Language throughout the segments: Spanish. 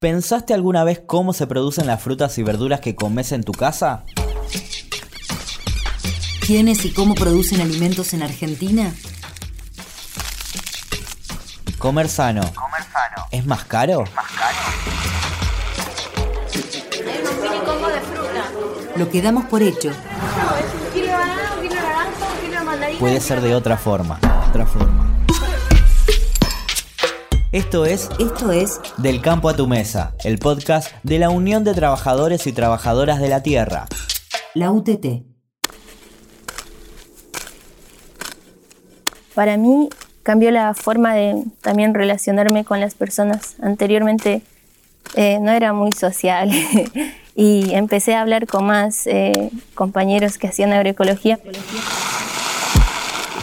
¿Pensaste alguna vez cómo se producen las frutas y verduras que comes en tu casa? ¿Quiénes y cómo producen alimentos en Argentina? Comer sano. ¿Es más caro? Lo que damos por hecho. Puede ser de otra forma. Otra forma. Esto es Esto es Del campo a tu mesa, el podcast de la Unión de Trabajadores y Trabajadoras de la Tierra. la UTT. Para mí cambió la forma de también relacionarme con las personas. Anteriormente eh, no era muy social y empecé a hablar con más eh, compañeros que hacían agroecología.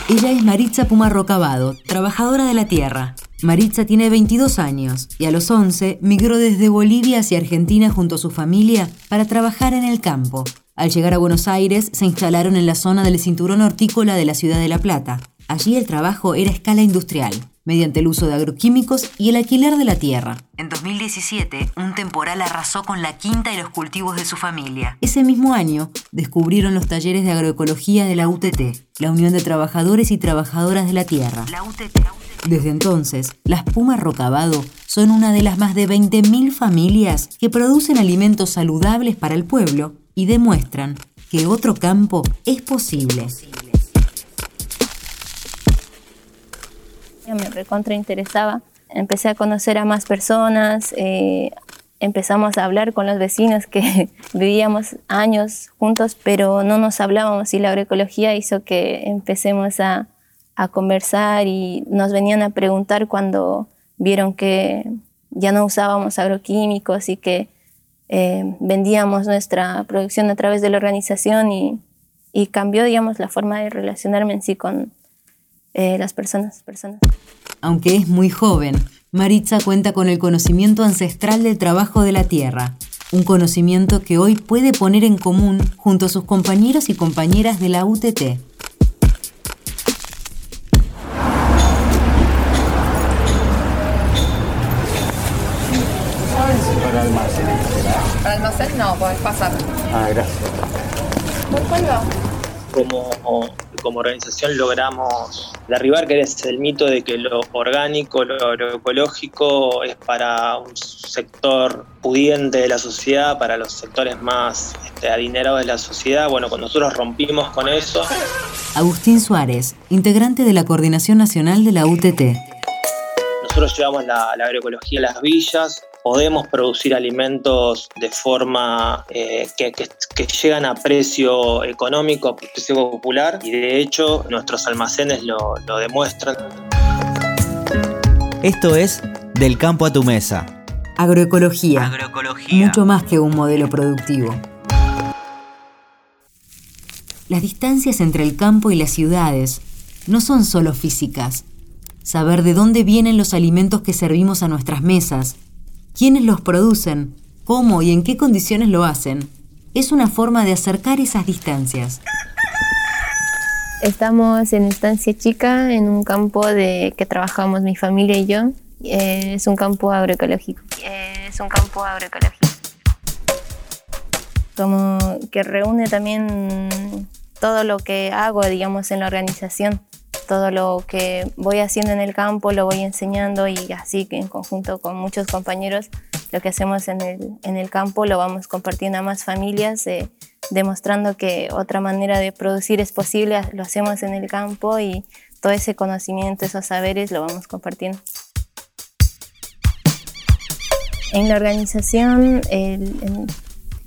Ella es Maritza Pumarro Cavado, trabajadora de la tierra. Maritza tiene 22 años y a los 11 migró desde Bolivia hacia Argentina junto a su familia para trabajar en el campo. Al llegar a Buenos Aires se instalaron en la zona del cinturón hortícola de la ciudad de La Plata. Allí el trabajo era a escala industrial, mediante el uso de agroquímicos y el alquiler de la tierra. En 2017, un temporal arrasó con la quinta y los cultivos de su familia. Ese mismo año, descubrieron los talleres de agroecología de la UTT, la Unión de Trabajadores y Trabajadoras de la Tierra. Desde entonces, las Pumas Rocabado son una de las más de 20.000 familias que producen alimentos saludables para el pueblo y demuestran que otro campo es posible. Me recontra interesaba. Empecé a conocer a más personas, eh, empezamos a hablar con los vecinos que vivíamos años juntos, pero no nos hablábamos y la agroecología hizo que empecemos a, a conversar y nos venían a preguntar cuando vieron que ya no usábamos agroquímicos y que eh, vendíamos nuestra producción a través de la organización y, y cambió, digamos, la forma de relacionarme en sí con eh, las personas, personas. Aunque es muy joven, Maritza cuenta con el conocimiento ancestral del trabajo de la tierra, un conocimiento que hoy puede poner en común junto a sus compañeros y compañeras de la UTT. Para almacén, no, podés pasar. Ah, gracias. ¿Por cuál va? como, como organización logramos derribar que es el mito de que lo orgánico, lo agroecológico es para un sector pudiente de la sociedad, para los sectores más este, adinerados de la sociedad. Bueno, cuando nosotros rompimos con eso, Agustín Suárez, integrante de la Coordinación Nacional de la UTT. nosotros llevamos la, la agroecología a las villas, podemos producir alimentos de forma eh, que, que- que llegan a precio económico, a precio popular, y de hecho nuestros almacenes lo, lo demuestran. Esto es Del campo a tu mesa. Agroecología. Agroecología. Mucho más que un modelo productivo. Las distancias entre el campo y las ciudades no son solo físicas. Saber de dónde vienen los alimentos que servimos a nuestras mesas, quiénes los producen, cómo y en qué condiciones lo hacen, es una forma de acercar esas distancias. Estamos en Estancia Chica, en un campo de que trabajamos mi familia y yo. Es un campo agroecológico. Es un campo agroecológico. Como que reúne también todo lo que hago, digamos, en la organización. Todo lo que voy haciendo en el campo lo voy enseñando y así en conjunto con muchos compañeros lo que hacemos en el, en el campo lo vamos compartiendo a más familias, eh, demostrando que otra manera de producir es posible, lo hacemos en el campo y todo ese conocimiento, esos saberes lo vamos compartiendo. En la organización el- en-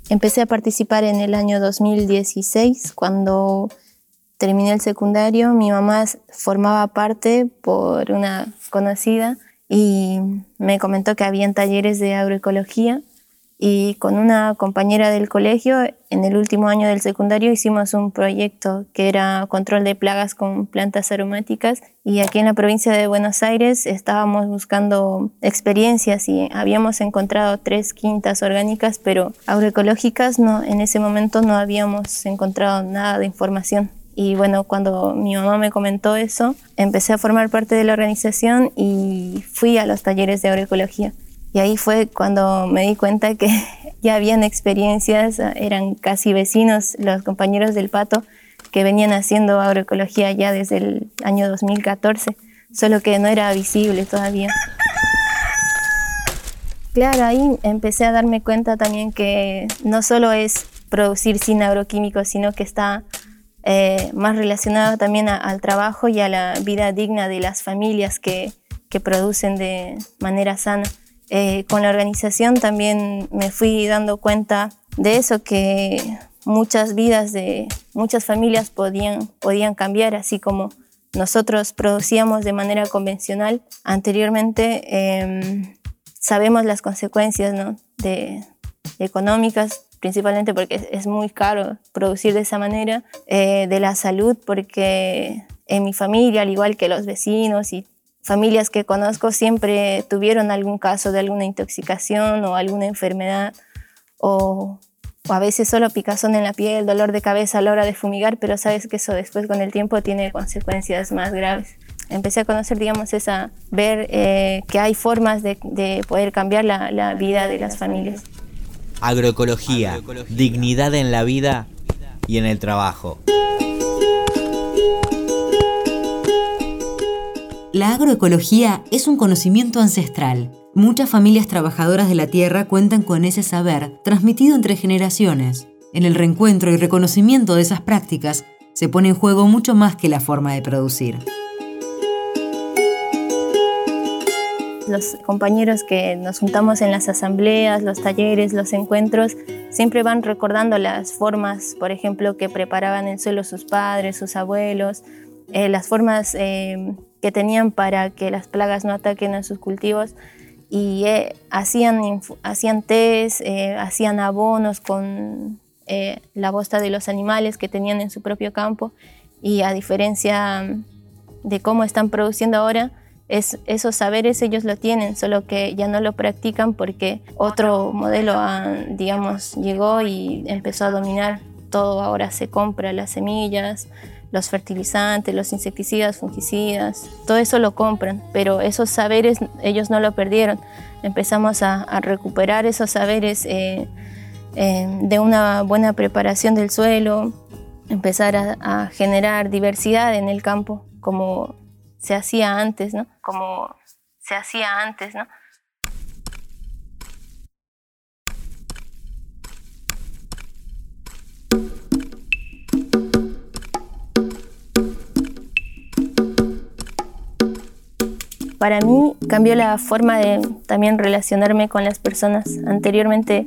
empecé a participar en el año 2016 cuando terminé el secundario. Mi mamá formaba parte por una conocida y me comentó que habían talleres de agroecología y con una compañera del colegio en el último año del secundario hicimos un proyecto que era control de plagas con plantas aromáticas y aquí en la provincia de Buenos Aires estábamos buscando experiencias y habíamos encontrado tres quintas orgánicas pero agroecológicas no en ese momento no habíamos encontrado nada de información y bueno, cuando mi mamá me comentó eso, empecé a formar parte de la organización y fui a los talleres de agroecología. Y ahí fue cuando me di cuenta que ya habían experiencias, eran casi vecinos los compañeros del pato que venían haciendo agroecología ya desde el año 2014, solo que no era visible todavía. Claro, ahí empecé a darme cuenta también que no solo es producir sin agroquímicos, sino que está eh, más relacionado también al trabajo y a la vida digna de las familias que, que producen de manera sana. Eh, con la organización también me fui dando cuenta de eso, que muchas vidas de muchas familias podían, podían cambiar, así como nosotros producíamos de manera convencional anteriormente, em, sabemos las consecuencias ¿no? de, económicas, principalmente porque es muy caro producir de esa manera, eh, de la salud, porque en mi familia, al igual que los vecinos y familias que conozco, siempre tuvieron algún caso de alguna intoxicación o alguna enfermedad o, a veces solo picazón en la piel, dolor de cabeza a la hora de fumigar, pero sabes que eso después con el tiempo tiene consecuencias más graves. Empecé a conocer, digamos, esa, ver eh, que hay formas de, poder cambiar la, la vida de las familias. Agroecología, dignidad en la vida y en el trabajo. La agroecología es un conocimiento ancestral. Muchas familias trabajadoras de la tierra cuentan con ese saber transmitido entre generaciones. En el reencuentro y reconocimiento de esas prácticas se pone en juego mucho más que la forma de producir. Los compañeros que nos juntamos en las asambleas, los talleres, los encuentros, siempre van recordando las formas, por ejemplo, que preparaban el suelo sus padres, sus abuelos, eh, las formas eh, que tenían para que las plagas no ataquen a sus cultivos y eh, hacían, hacían tés, hacían abonos con la bosta de los animales que tenían en su propio campo y a diferencia de cómo están produciendo ahora, es, esos saberes ellos lo tienen, solo que ya no lo practican porque otro modelo, ah, digamos, llegó y empezó a dominar todo. Ahora se compra las semillas, los fertilizantes, los insecticidas, fungicidas, todo eso lo compran, pero esos saberes ellos no lo perdieron. Empezamos a, recuperar esos saberes eh, eh, de una buena preparación del suelo, empezar a, a generar diversidad en el campo, como se hacía antes, ¿no? Como se hacía antes, ¿no? Para mí cambió la forma de también relacionarme con las personas. Anteriormente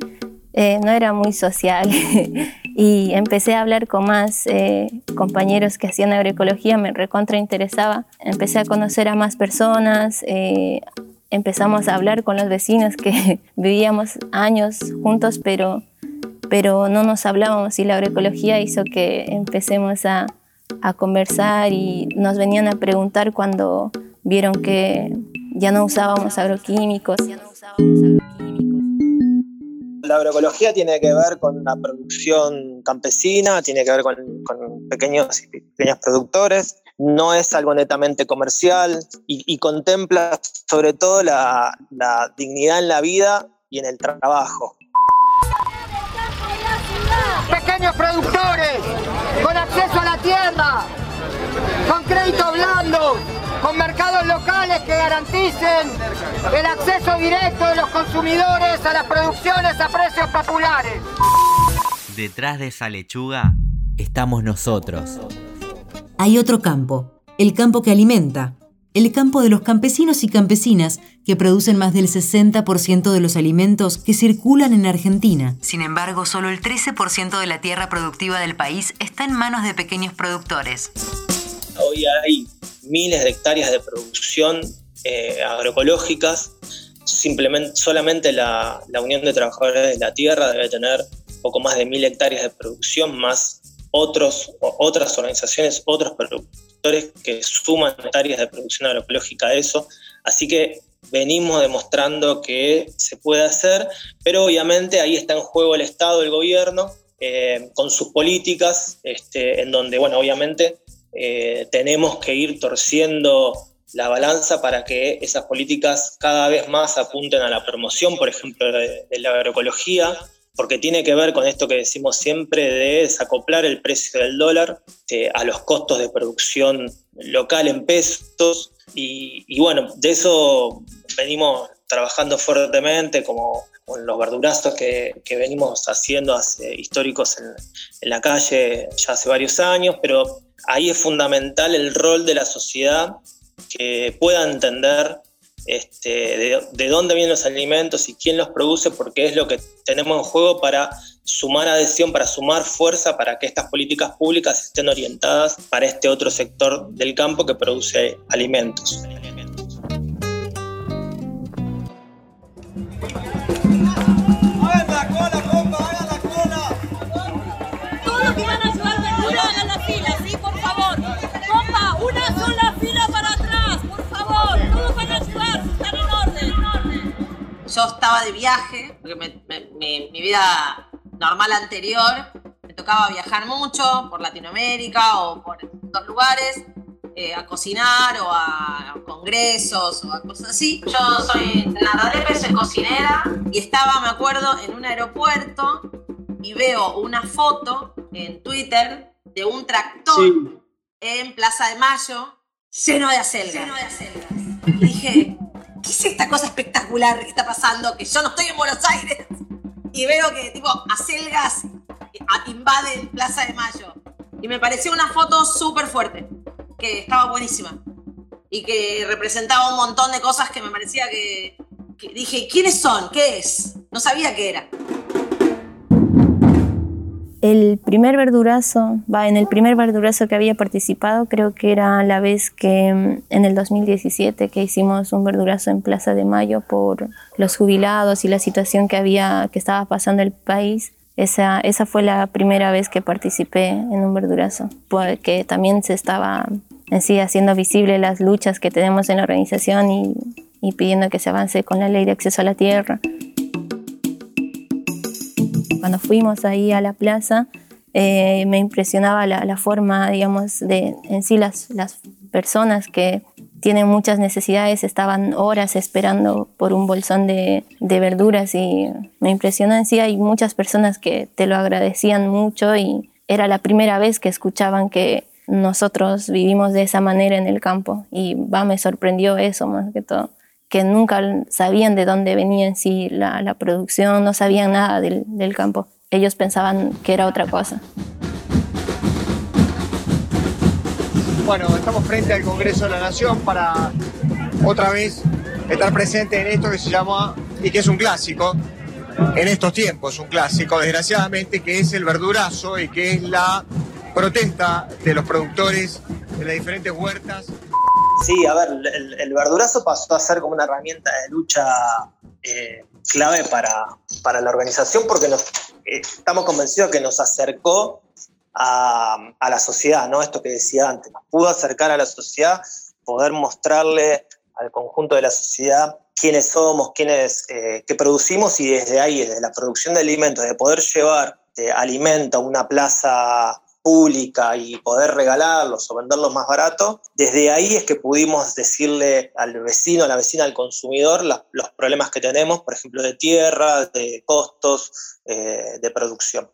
eh, no era muy social y empecé a hablar con más eh, compañeros que hacían agroecología, me recontra interesaba. Empecé a conocer a más personas, eh, empezamos a hablar con los vecinos que vivíamos años juntos, pero, pero no nos hablábamos y la agroecología hizo que empecemos a, a conversar y nos venían a preguntar cuando vieron que usábamos agroquímicos. Ya no usábamos agroquímicos la agroecología tiene que ver con la producción campesina, tiene que ver con, pequeños y pequeños productores, no es algo netamente comercial y, contempla sobre todo la, dignidad en la vida y en el trabajo. Pequeños productores, con acceso a la tierra, con crédito blando, con mercados locales que garanticen el acceso directo de los consumidores a las producciones a precios populares. Detrás de esa lechuga estamos nosotros. Hay otro campo, el campo que alimenta, el campo de los campesinos y campesinas que producen más del 60% de los alimentos que circulan en Argentina. Sin embargo, solo el 13% de la tierra productiva del país está en manos de pequeños productores. Hoy hay miles de hectáreas de producción eh, agroecológicas. Simplemente, solamente la, Unión de Trabajadores de la Tierra debe tener poco más de mil hectáreas de producción, más otros, otras organizaciones, otros productores que suman hectáreas de producción agroecológica a eso. Así que venimos demostrando que se puede hacer, pero obviamente ahí está en juego el Estado, el gobierno, eh, con sus políticas, este, en donde, bueno, obviamente eh, tenemos que ir torciendo la balanza para que esas políticas cada vez más apunten a la promoción, por ejemplo, de, la agroecología, porque tiene que ver con esto que decimos siempre de desacoplar el precio del dólar eh, a los costos de producción local en pesos. Y, bueno, de eso venimos trabajando fuertemente, como con los verdurazos que, venimos haciendo hace, históricos en, la calle ya hace varios años, pero ahí es fundamental el rol de la sociedad que pueda entender este, de, dónde vienen los alimentos y quién los produce, porque es lo que tenemos en juego para sumar adhesión, para sumar fuerza, para que estas políticas públicas estén orientadas para este otro sector del campo que produce alimentos. Estaba de viaje, porque mi vida normal anterior me tocaba viajar mucho por Latinoamérica o por otros lugares, eh, a cocinar o a congresos o a cosas así. Yo soy Natalia, soy cocinera y estaba, me acuerdo, en un aeropuerto y veo una foto en Twitter de un tractor en Plaza de Mayo lleno de acelgas. Lleno de acelgas. Y dije, ¿qué es esta cosa espectacular que está pasando? Que yo no estoy en Buenos Aires y veo que tipo acelgas invaden Plaza de Mayo. Y me pareció una foto súper fuerte, que estaba buenísima y que representaba un montón de cosas que me parecía que, que dije, ¿quiénes son? ¿Qué es? No sabía qué era. El primer verdurazo, va, en el primer verdurazo que había participado, creo que era la vez que mm, en el 2017 que hicimos un verdurazo en Plaza de Mayo por los jubilados y la situación que había, que estaba pasando el país. Esa, esa fue la primera vez que participé en un verdurazo, porque también se estaba en sí haciendo visible las luchas que tenemos en la organización y, y pidiendo que se avance con la ley de acceso a la tierra. Cuando fuimos ahí a la plaza, eh, me impresionaba la, forma, digamos, de en sí las, las personas que tienen muchas necesidades, estaban horas esperando por un bolsón de, de, verduras y me impresionó. En sí, hay muchas personas que te lo agradecían mucho y era la primera vez que escuchaban que nosotros vivimos de esa manera en el campo y va, me sorprendió eso más que todo que nunca sabían de dónde venía en sí la, producción, no sabían nada del, del campo. Ellos pensaban que era otra cosa. Bueno, estamos frente al Congreso de la Nación para otra vez estar presente en esto que se llama, y que es un clásico, en estos tiempos, un clásico, desgraciadamente, que es el verdurazo y que es la protesta de los productores de las diferentes huertas Sí, a ver, el, verdurazo pasó a ser como una herramienta de lucha eh, clave para, para, la organización porque nos, eh, estamos convencidos que nos acercó a, a, la sociedad, ¿no? Esto que decía antes, nos pudo acercar a la sociedad, poder mostrarle al conjunto de la sociedad quiénes somos, quiénes, eh, qué producimos y desde ahí, desde la producción de alimentos, de poder llevar alimento a una plaza pública y poder regalarlos o venderlos más barato, desde ahí es que pudimos decirle al vecino, a la vecina, al consumidor los problemas que tenemos, por ejemplo, de tierra, de costos, eh, de producción.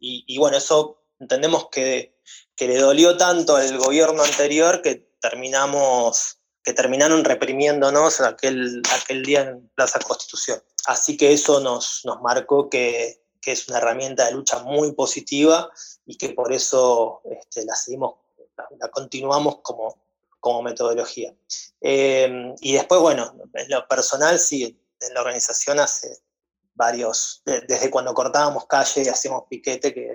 Y, bueno, eso entendemos que, que, le dolió tanto al gobierno anterior que terminamos que terminaron reprimiéndonos aquel, aquel día en Plaza Constitución. Así que eso nos, nos marcó que, que es una herramienta de lucha muy positiva y que por eso este, la seguimos, la, continuamos como, como metodología. Eh, y después, bueno, en lo personal, sí, en la organización hace varios, desde cuando cortábamos calle y hacíamos piquete, que,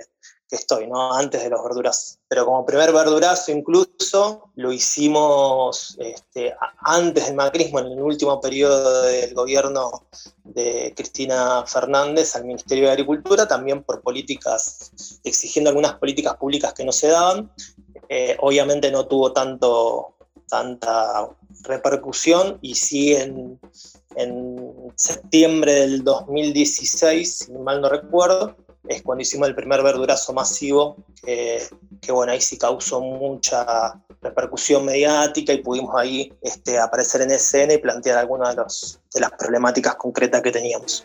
que estoy, ¿no? Antes de los verdurazos. Pero como primer verdurazo incluso lo hicimos este, antes del macrismo, en el último periodo del gobierno de Cristina Fernández al Ministerio de Agricultura, también por políticas, exigiendo algunas políticas públicas que no se daban. Eh, obviamente no tuvo tanto, tanta repercusión y sí en, en septiembre del 2016, si mal no recuerdo, es cuando hicimos el primer verdurazo masivo, que, bueno, ahí sí causó mucha repercusión mediática y pudimos ahí este, aparecer en escena y plantear algunas de, de las problemáticas concretas que teníamos.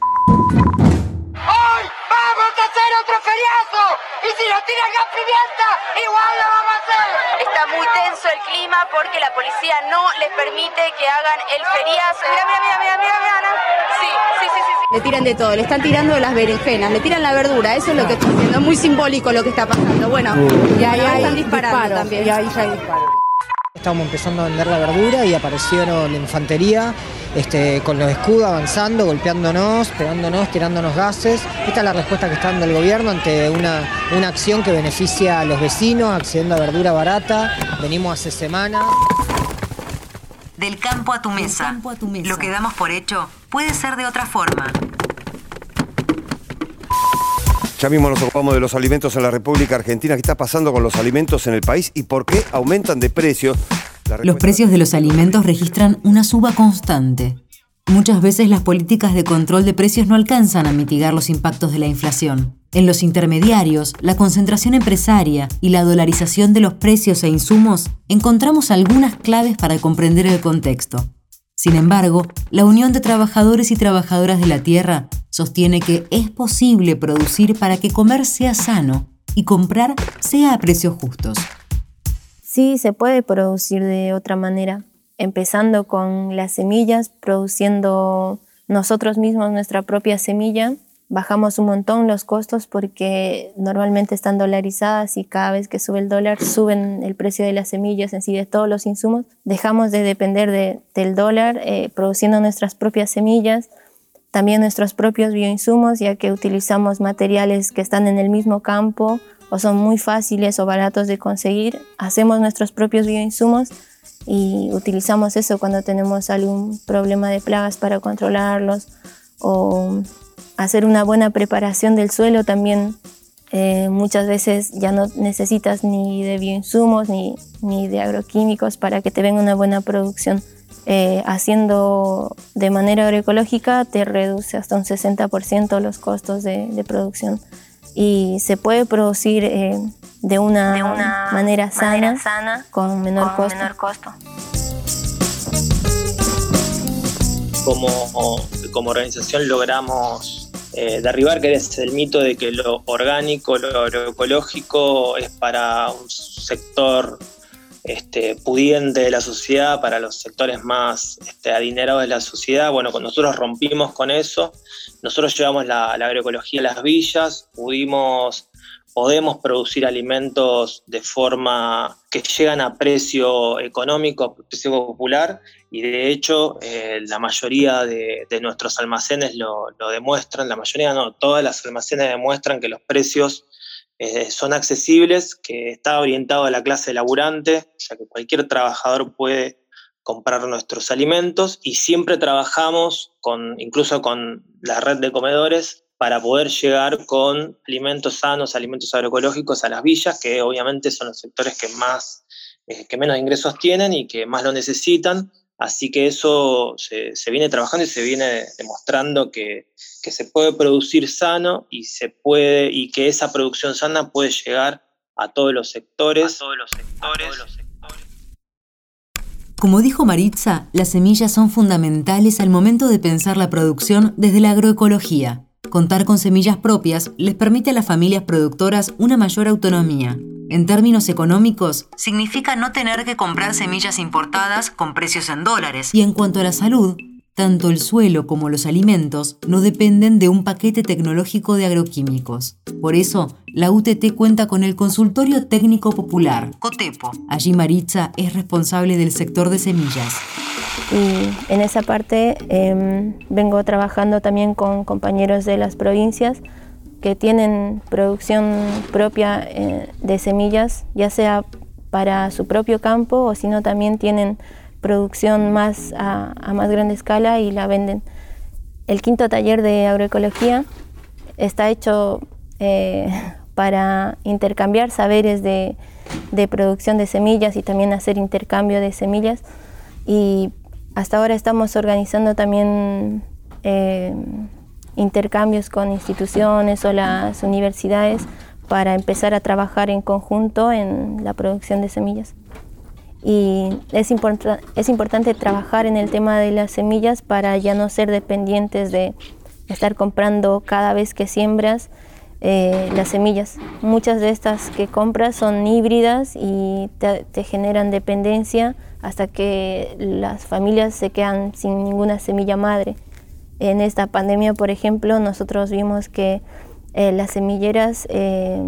Y si nos tiran gas pimienta, igual lo vamos a hacer. Está muy tenso el clima porque la policía no les permite que hagan el feriazo. Mira, mira, mira, mira, mira, mira. Sí, sí, sí, sí, Le tiran de todo, le están tirando las berenjenas, le tiran la verdura, eso es lo que está haciendo, muy simbólico lo que está pasando. Bueno, y ahí están disparando también. Y ahí ya hay disparos. Estábamos empezando a vender la verdura y aparecieron la infantería este, con los escudos avanzando, golpeándonos, pegándonos, tirándonos gases. Esta es la respuesta que está dando el gobierno ante una, una acción que beneficia a los vecinos, accediendo a verdura barata. Venimos hace semanas. Del campo a tu mesa. Lo que damos por hecho puede ser de otra forma. Ya mismo nos ocupamos de los alimentos en la República Argentina. ¿Qué está pasando con los alimentos en el país y por qué aumentan de precio? Los precios de los alimentos registran una suba constante. Muchas veces las políticas de control de precios no alcanzan a mitigar los impactos de la inflación. En los intermediarios, la concentración empresaria y la dolarización de los precios e insumos encontramos algunas claves para comprender el contexto. Sin embargo, la Unión de Trabajadores y Trabajadoras de la Tierra sostiene que es posible producir para que comer sea sano y comprar sea a precios justos. Sí, se puede producir de otra manera, empezando con las semillas, produciendo nosotros mismos nuestra propia semilla. Bajamos un montón los costos porque normalmente están dolarizadas y cada vez que sube el dólar suben el precio de las semillas, en sí de todos los insumos. Dejamos de depender del dólar eh, produciendo nuestras propias semillas, también nuestros propios bioinsumos, ya que utilizamos materiales que están en el mismo campo o son muy fáciles o baratos de conseguir. Hacemos nuestros propios bioinsumos y utilizamos eso cuando tenemos algún problema de plagas para controlarlos o hacer una buena preparación del suelo también. Eh, muchas veces ya no necesitas ni de bioinsumos ni, ni de agroquímicos para que te venga una buena producción. Eh, haciendo de manera agroecológica te reduce hasta un 60% los costos de, de producción y se puede producir eh, de, una manera, sana, con menor, costo. Como, como organización logramos eh, derribar que es el mito de que lo orgánico, lo agroecológico es para un sector este, pudiente de la sociedad, para los sectores más este, adinerados de la sociedad. Bueno, cuando nosotros rompimos con eso, nosotros llevamos la, agroecología a las villas, pudimos, podemos producir alimentos de forma que llegan a precio económico, a precio popular, y de hecho eh, la mayoría de, nuestros almacenes lo, demuestran, la mayoría no, todas las almacenes demuestran que los precios eh, son accesibles, que está orientado a la clase laburante, ya que cualquier trabajador puede comprar nuestros alimentos y siempre trabajamos con, incluso con la red de comedores para poder llegar con alimentos sanos, alimentos agroecológicos a las villas, que obviamente son los sectores que más, eh, que menos ingresos tienen y que más lo necesitan. Así que eso se, viene trabajando y se viene demostrando que, se puede producir sano y se puede y que esa producción sana puede llegar a todos los sectores. todos los sectores. Como dijo Maritza, las semillas son fundamentales al momento de pensar la producción desde la agroecología. Contar con semillas propias les permite a las familias productoras una mayor autonomía, en términos económicos, significa no tener que comprar semillas importadas con precios en dólares. Y en cuanto a la salud, tanto el suelo como los alimentos no dependen de un paquete tecnológico de agroquímicos. Por eso, la UTT cuenta con el Consultorio Técnico Popular, COTEPO. Allí Maritza es responsable del sector de semillas. Y en esa parte em, vengo trabajando también con compañeros de las provincias que tienen producción propia eh, de semillas, ya sea para su propio campo o si no también tienen producción más a, más grande escala y la venden. El quinto taller de agroecología está hecho eh, para intercambiar saberes de, producción de semillas y también hacer intercambio de semillas. Y hasta ahora estamos organizando también eh, intercambios con instituciones o las universidades para empezar a trabajar en conjunto en la producción de semillas. Y es, es importante trabajar en el tema de las semillas para ya no ser dependientes de estar comprando cada vez que siembras eh, las semillas. Muchas de estas que compras son híbridas y te, generan dependencia hasta que las familias se quedan sin ninguna semilla madre. En esta pandemia, por ejemplo, nosotros vimos que eh, las semilleras eh,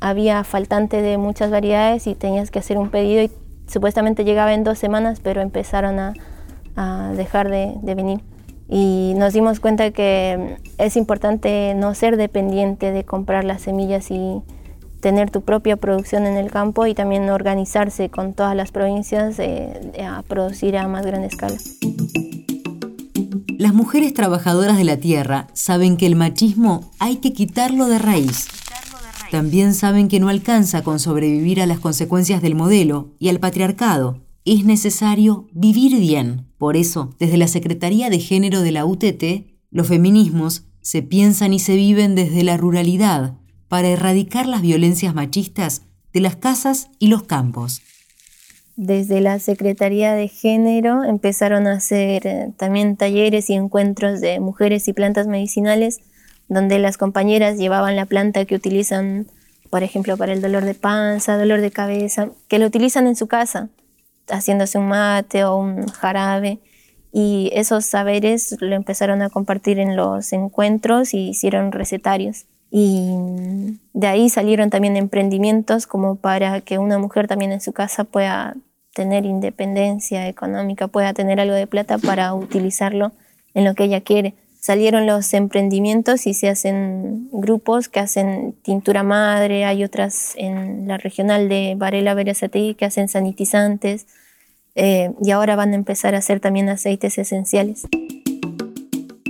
había faltante de muchas variedades y tenías que hacer un pedido y supuestamente llegaba en dos semanas, pero empezaron a, dejar de, de venir y nos dimos cuenta que es importante no ser dependiente de comprar las semillas y tener tu propia producción en el campo y también organizarse con todas las provincias eh, a producir a más gran escala. Las mujeres trabajadoras de la tierra saben que el machismo hay que quitarlo de raíz. También saben que no alcanza con sobrevivir a las consecuencias del modelo y al patriarcado. Es necesario vivir bien. Por eso, desde la Secretaría de Género de la UTT, los feminismos se piensan y se viven desde la ruralidad para erradicar las violencias machistas de las casas y los campos. Desde la Secretaría de Género empezaron a hacer eh, también talleres y encuentros de mujeres y plantas medicinales, donde las compañeras llevaban la planta que utilizan, por ejemplo, para el dolor de panza, dolor de cabeza, que lo utilizan en su casa haciéndose un mate o un jarabe. Y esos saberes lo empezaron a compartir en los encuentros y hicieron recetarios. Y de ahí salieron también emprendimientos como para que una mujer también en su casa pueda tener independencia económica, pueda tener algo de plata para utilizarlo en lo que ella quiere. Salieron los emprendimientos y se hacen grupos que hacen tintura madre, hay otras en la regional de Varela Verazatei que hacen sanitizantes, eh, y ahora van a empezar a hacer también aceites esenciales.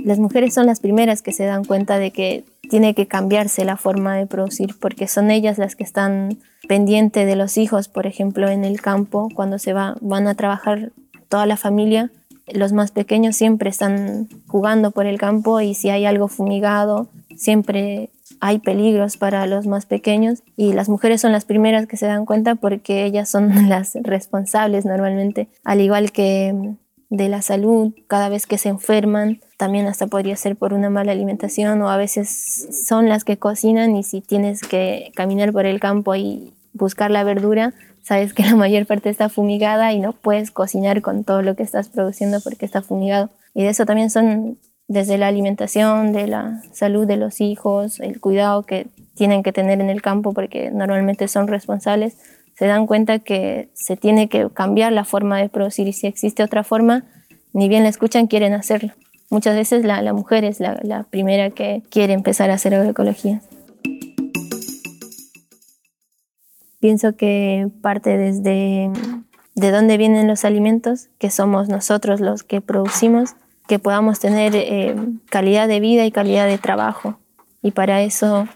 Las mujeres son las primeras que se dan cuenta de que tiene que cambiarse la forma de producir porque son ellas las que están pendientes de los hijos, por ejemplo, en el campo, cuando se va, van a trabajar toda la familia. Los más pequeños siempre están jugando por el campo y si hay algo fumigado, siempre hay peligros para los más pequeños. Y las mujeres son las primeras que se dan cuenta porque ellas son las responsables normalmente, al igual que de la salud, cada vez que se enferman, también hasta podría ser por una mala alimentación o a veces son las que cocinan y si tienes que caminar por el campo y buscar la verdura, sabes que la mayor parte está fumigada y no puedes cocinar con todo lo que estás produciendo porque está fumigado. Y de eso también son desde la alimentación, de la salud de los hijos, el cuidado que tienen que tener en el campo porque normalmente son responsables, se dan cuenta que se tiene que cambiar la forma de producir y si existe otra forma, ni bien la escuchan, quieren hacerlo. Muchas veces la, mujer es la, la, primera que quiere empezar a hacer agroecología. Pienso que parte desde de dónde vienen los alimentos, que somos nosotros los que producimos, que podamos tener eh, calidad de vida y calidad de trabajo. Y para eso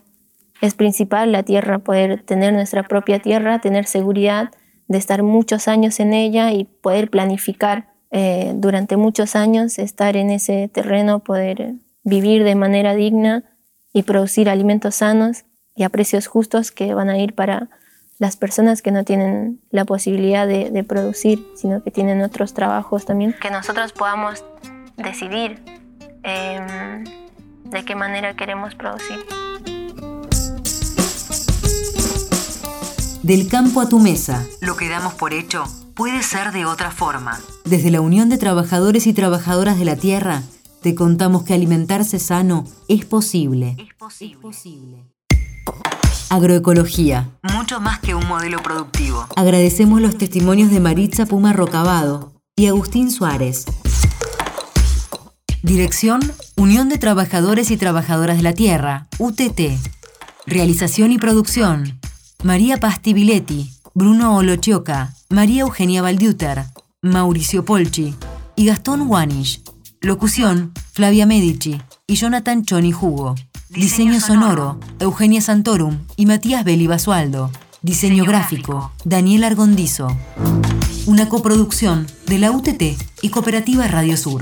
es principal la tierra, poder tener nuestra propia tierra, tener seguridad de estar muchos años en ella y poder planificar eh, durante muchos años, estar en ese terreno, poder vivir de manera digna y producir alimentos sanos y a precios justos que van a ir para las personas que no tienen la posibilidad de, de producir, sino que tienen otros trabajos también. Que nosotros podamos decidir eh, de qué manera queremos producir. Del campo a tu mesa. Lo que damos por hecho puede ser de otra forma. Desde la Unión de Trabajadores y Trabajadoras de la Tierra, te contamos que alimentarse sano es posible. Es posible. Es posible. Agroecología. Mucho más que un modelo productivo. Agradecemos los testimonios de Maritza Puma Rocabado y Agustín Suárez. Dirección, Unión de Trabajadores y Trabajadoras de la Tierra, UTT. Realización y producción, María Pastibiletti, Bruno Olochioca, María Eugenia Valdiuter, Mauricio Polchi y Gastón Wanish. Locución, Flavia Medici y Jonathan Choni Jugo. Diseño sonoro, Eugenia Santorum y Matías Beli Basualdo. Diseño gráfico, Daniel Argondizo. Una coproducción de la UTT y Cooperativa Radio Sur.